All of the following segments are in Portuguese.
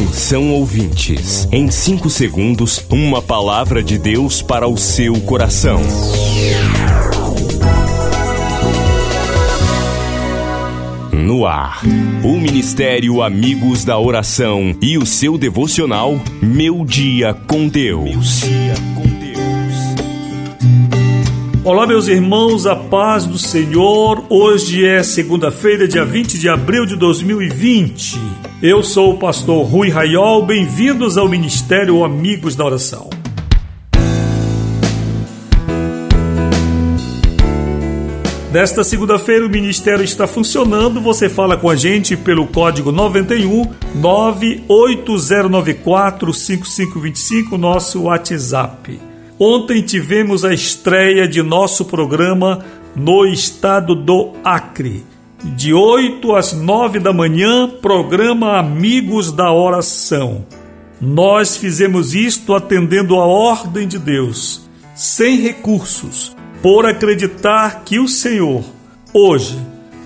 Atenção ouvintes, em 5 segundos, uma palavra de Deus para o seu coração. No ar, o Ministério Amigos da Oração e o seu devocional Meu Dia com Deus. Olá, meus irmãos, a paz do Senhor. Hoje é segunda-feira, dia 20 de abril de 2020. Eu sou o pastor Rui Raiol. Bem-vindos ao Ministério Amigos da Oração. Nesta segunda-feira o ministério está funcionando. Você fala com a gente pelo código 91 98094 5525, nosso WhatsApp. Ontem tivemos a estreia de nosso programa no estado do Acre. De 8 às 9 da manhã, programa Amigos da Oração. Nós fizemos isto atendendo a ordem de Deus, sem recursos, por acreditar que o Senhor, hoje,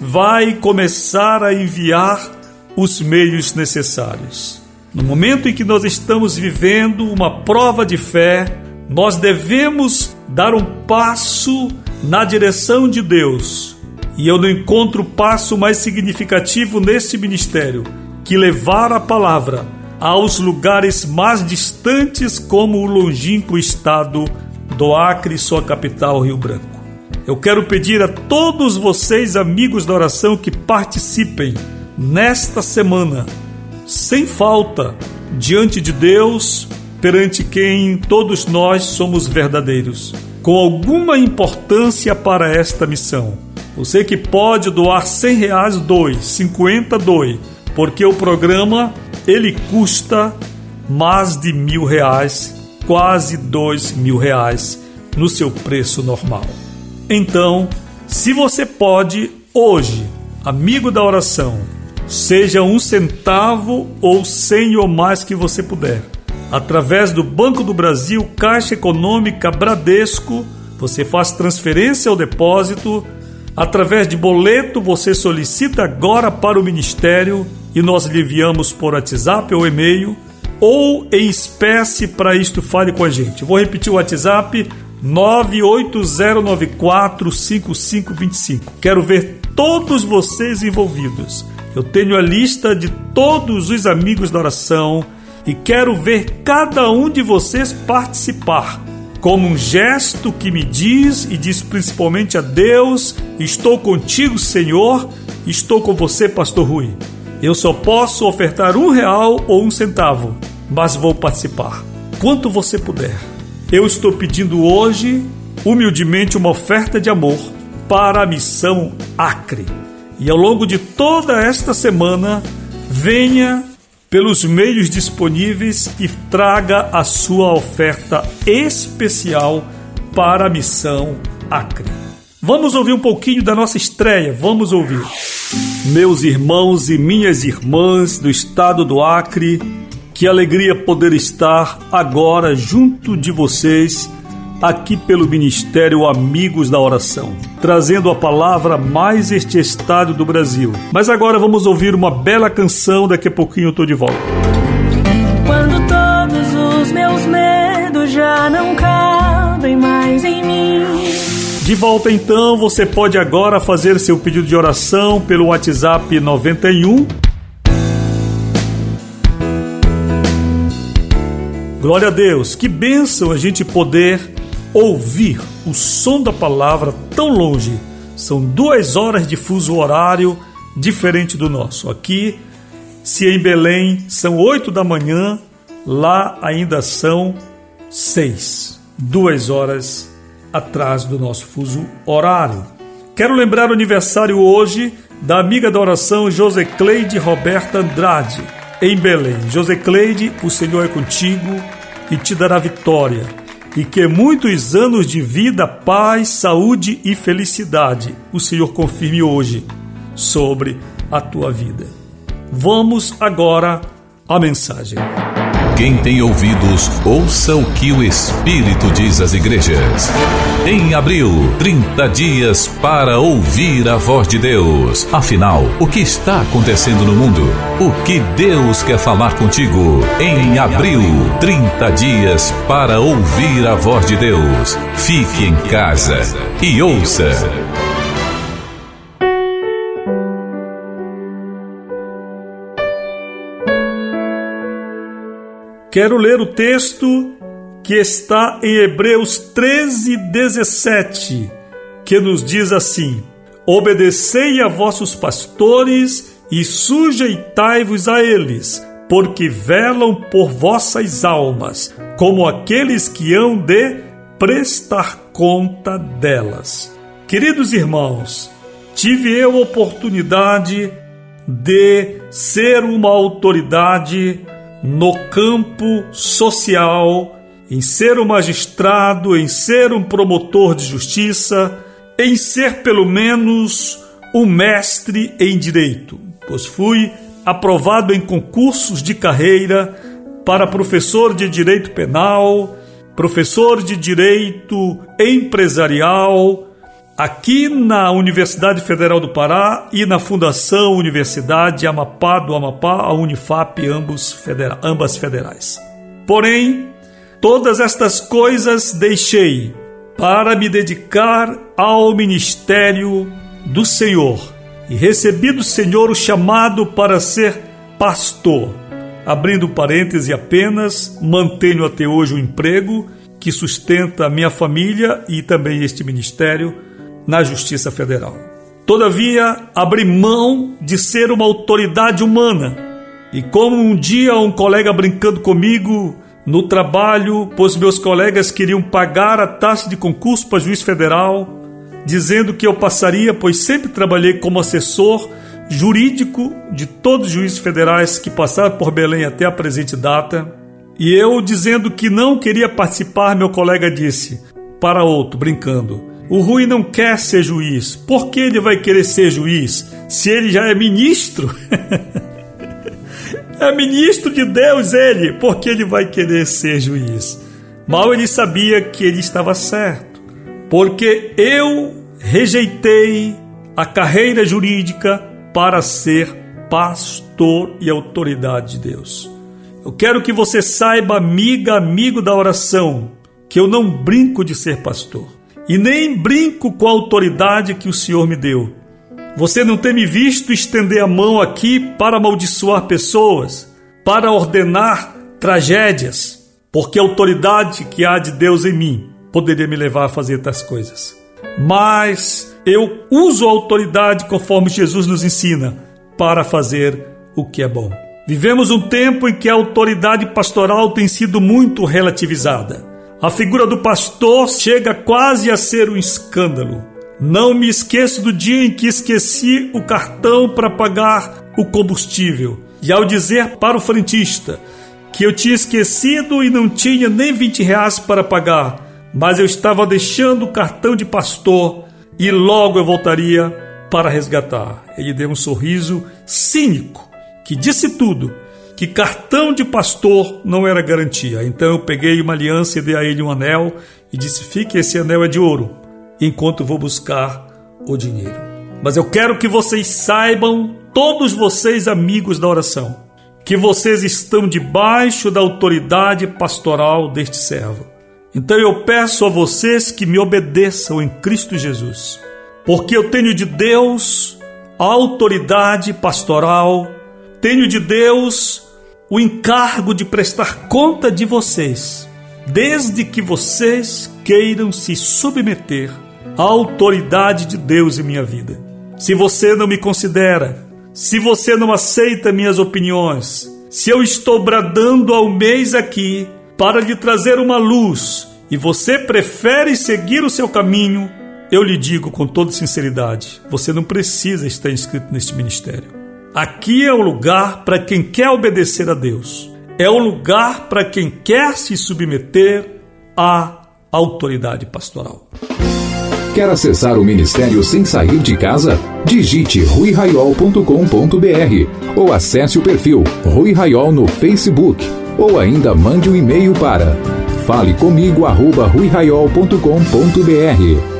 vai começar a enviar os meios necessários. No momento em que nós estamos vivendo uma prova de fé, nós devemos dar um passo na direção de Deus. E eu não encontro passo mais significativo neste ministério que levar a palavra aos lugares mais distantes, como o longínquo estado do Acre, sua capital, Rio Branco. Eu quero pedir a todos vocês, amigos da oração, que participem nesta semana, sem falta, diante de Deus, perante quem todos nós somos verdadeiros, com alguma importância para esta missão. Você que pode doar 100 reais, doe, 50 doe, porque o programa ele custa mais de mil reais, quase dois mil reais no seu preço normal. Então, se você pode hoje, amigo da oração, seja um centavo ou cem ou mais que você puder através do Banco do Brasil, Caixa Econômica, Bradesco, você faz transferência ao depósito. Através de boleto, você solicita agora para o Ministério e nós lhe enviamos por WhatsApp ou e-mail. Ou em espécie, para isto, fale com a gente. Vou repetir o WhatsApp: 980945525. Quero ver todos vocês envolvidos. Eu tenho a lista de todos os amigos da oração e quero ver cada um de vocês participar. Como um gesto que me diz e diz principalmente a Deus: Estou contigo, Senhor, estou com você, Pastor Rui. Eu só posso ofertar um real ou um centavo, mas vou participar. Quanto você puder. Eu estou pedindo hoje, humildemente, uma oferta de amor para a missão Acre. E ao longo de toda esta semana, venha pelos meios disponíveis e traga a sua oferta especial para a missão Acre. Vamos ouvir um pouquinho da nossa estreia, vamos ouvir. Meus irmãos e minhas irmãs do estado do Acre, que alegria poder estar agora junto de vocês aqui pelo Ministério Amigos da Oração, trazendo a palavra mais este estado do Brasil. Mas agora vamos ouvir uma bela canção, daqui a pouquinho eu tô de volta. Quando todos os meus medos já não cabem mais em mim. De volta então, você pode agora fazer seu pedido de oração pelo WhatsApp 91 Glória a Deus, que bênção a gente poder ouvir o som da palavra tão longe. São duas horas de fuso horário diferente do nosso. Aqui, se em Belém são oito da manhã, lá ainda são seis. Duas horas atrás do nosso fuso horário. Quero lembrar o aniversário hoje da amiga da oração Josecleide Roberta Andrade, em Belém. Josecleide, o Senhor é contigo e te dará vitória e que muitos anos de vida, paz, saúde e felicidade o Senhor confirme hoje sobre a tua vida. Vamos agora à mensagem. Quem tem ouvidos, ouça o que o Espírito diz às igrejas. Em abril, 30 dias para ouvir a voz de Deus. Afinal, o que está acontecendo no mundo? O que Deus quer falar contigo? Em abril, 30 dias para ouvir a voz de Deus. Fique em casa e ouça. Quero ler o texto que está em Hebreus 13, 17, que nos diz assim: Obedecei a vossos pastores e sujeitai-vos a eles, porque velam por vossas almas, como aqueles que hão de prestar conta delas. Queridos irmãos, tive eu oportunidade de ser uma autoridade no campo social, em ser um magistrado, em ser um promotor de justiça, em ser pelo menos um mestre em direito, pois fui aprovado em concursos de carreira para professor de direito penal, professor de direito empresarial, aqui na Universidade Federal do Pará e na Fundação Universidade Amapá do Amapá, a Unifap, ambos federa ambas federais. Porém, todas estas coisas deixei para me dedicar ao ministério do Senhor e recebi do Senhor o chamado para ser pastor. Abrindo parêntese apenas, mantenho até hoje o emprego que sustenta a minha família e também este ministério na Justiça Federal. Todavia, abri mão de ser uma autoridade humana. E como um dia um colega brincando comigo no trabalho, pois meus colegas queriam pagar a taxa de concurso para juiz federal, dizendo que eu passaria, pois sempre trabalhei como assessor jurídico de todos os juízes federais que passaram por Belém até a presente data. E eu dizendo que não queria participar, meu colega disse para outro, brincando: o Rui não quer ser juiz. Por que ele vai querer ser juiz se ele já é ministro? é ministro de Deus ele, por que ele vai querer ser juiz? Mal ele sabia que ele estava certo, porque eu rejeitei a carreira jurídica para ser pastor e autoridade de Deus. Eu quero que você saiba, amiga, amigo da oração, que eu não brinco de ser pastor e nem brinco com a autoridade que o Senhor me deu. Você não tem me visto estender a mão aqui para amaldiçoar pessoas, para ordenar tragédias, porque a autoridade que há de Deus em mim poderia me levar a fazer tais coisas. Mas eu uso a autoridade conforme Jesus nos ensina para fazer o que é bom. Vivemos um tempo em que a autoridade pastoral tem sido muito relativizada. A figura do pastor chega quase a ser um escândalo. Não me esqueço do dia em que esqueci o cartão para pagar o combustível. E ao dizer para o frentista que eu tinha esquecido e não tinha nem 20 reais para pagar, mas eu estava deixando o cartão de pastor e logo eu voltaria para resgatar. Ele deu um sorriso cínico que disse tudo que cartão de pastor não era garantia. Então eu peguei uma aliança e dei a ele um anel e disse: Fique, esse anel é de ouro, enquanto vou buscar o dinheiro. Mas eu quero que vocês saibam, todos vocês amigos da oração, que vocês estão debaixo da autoridade pastoral deste servo. Então eu peço a vocês que me obedeçam em Cristo Jesus, porque eu tenho de Deus a autoridade pastoral, tenho de Deus o encargo de prestar conta de vocês, desde que vocês queiram se submeter à autoridade de Deus em minha vida. Se você não me considera, se você não aceita minhas opiniões, se eu estou bradando ao mês aqui para lhe trazer uma luz e você prefere seguir o seu caminho, eu lhe digo com toda sinceridade: você não precisa estar inscrito neste ministério. Aqui é o lugar para quem quer obedecer a Deus. É o lugar para quem quer se submeter à autoridade pastoral. Quer acessar o ministério sem sair de casa? Digite ruiraiol.com.br ou acesse o perfil Rui Raiol no Facebook Ou ainda mande um e-mail para falecomigo@ruiraiol.com.br.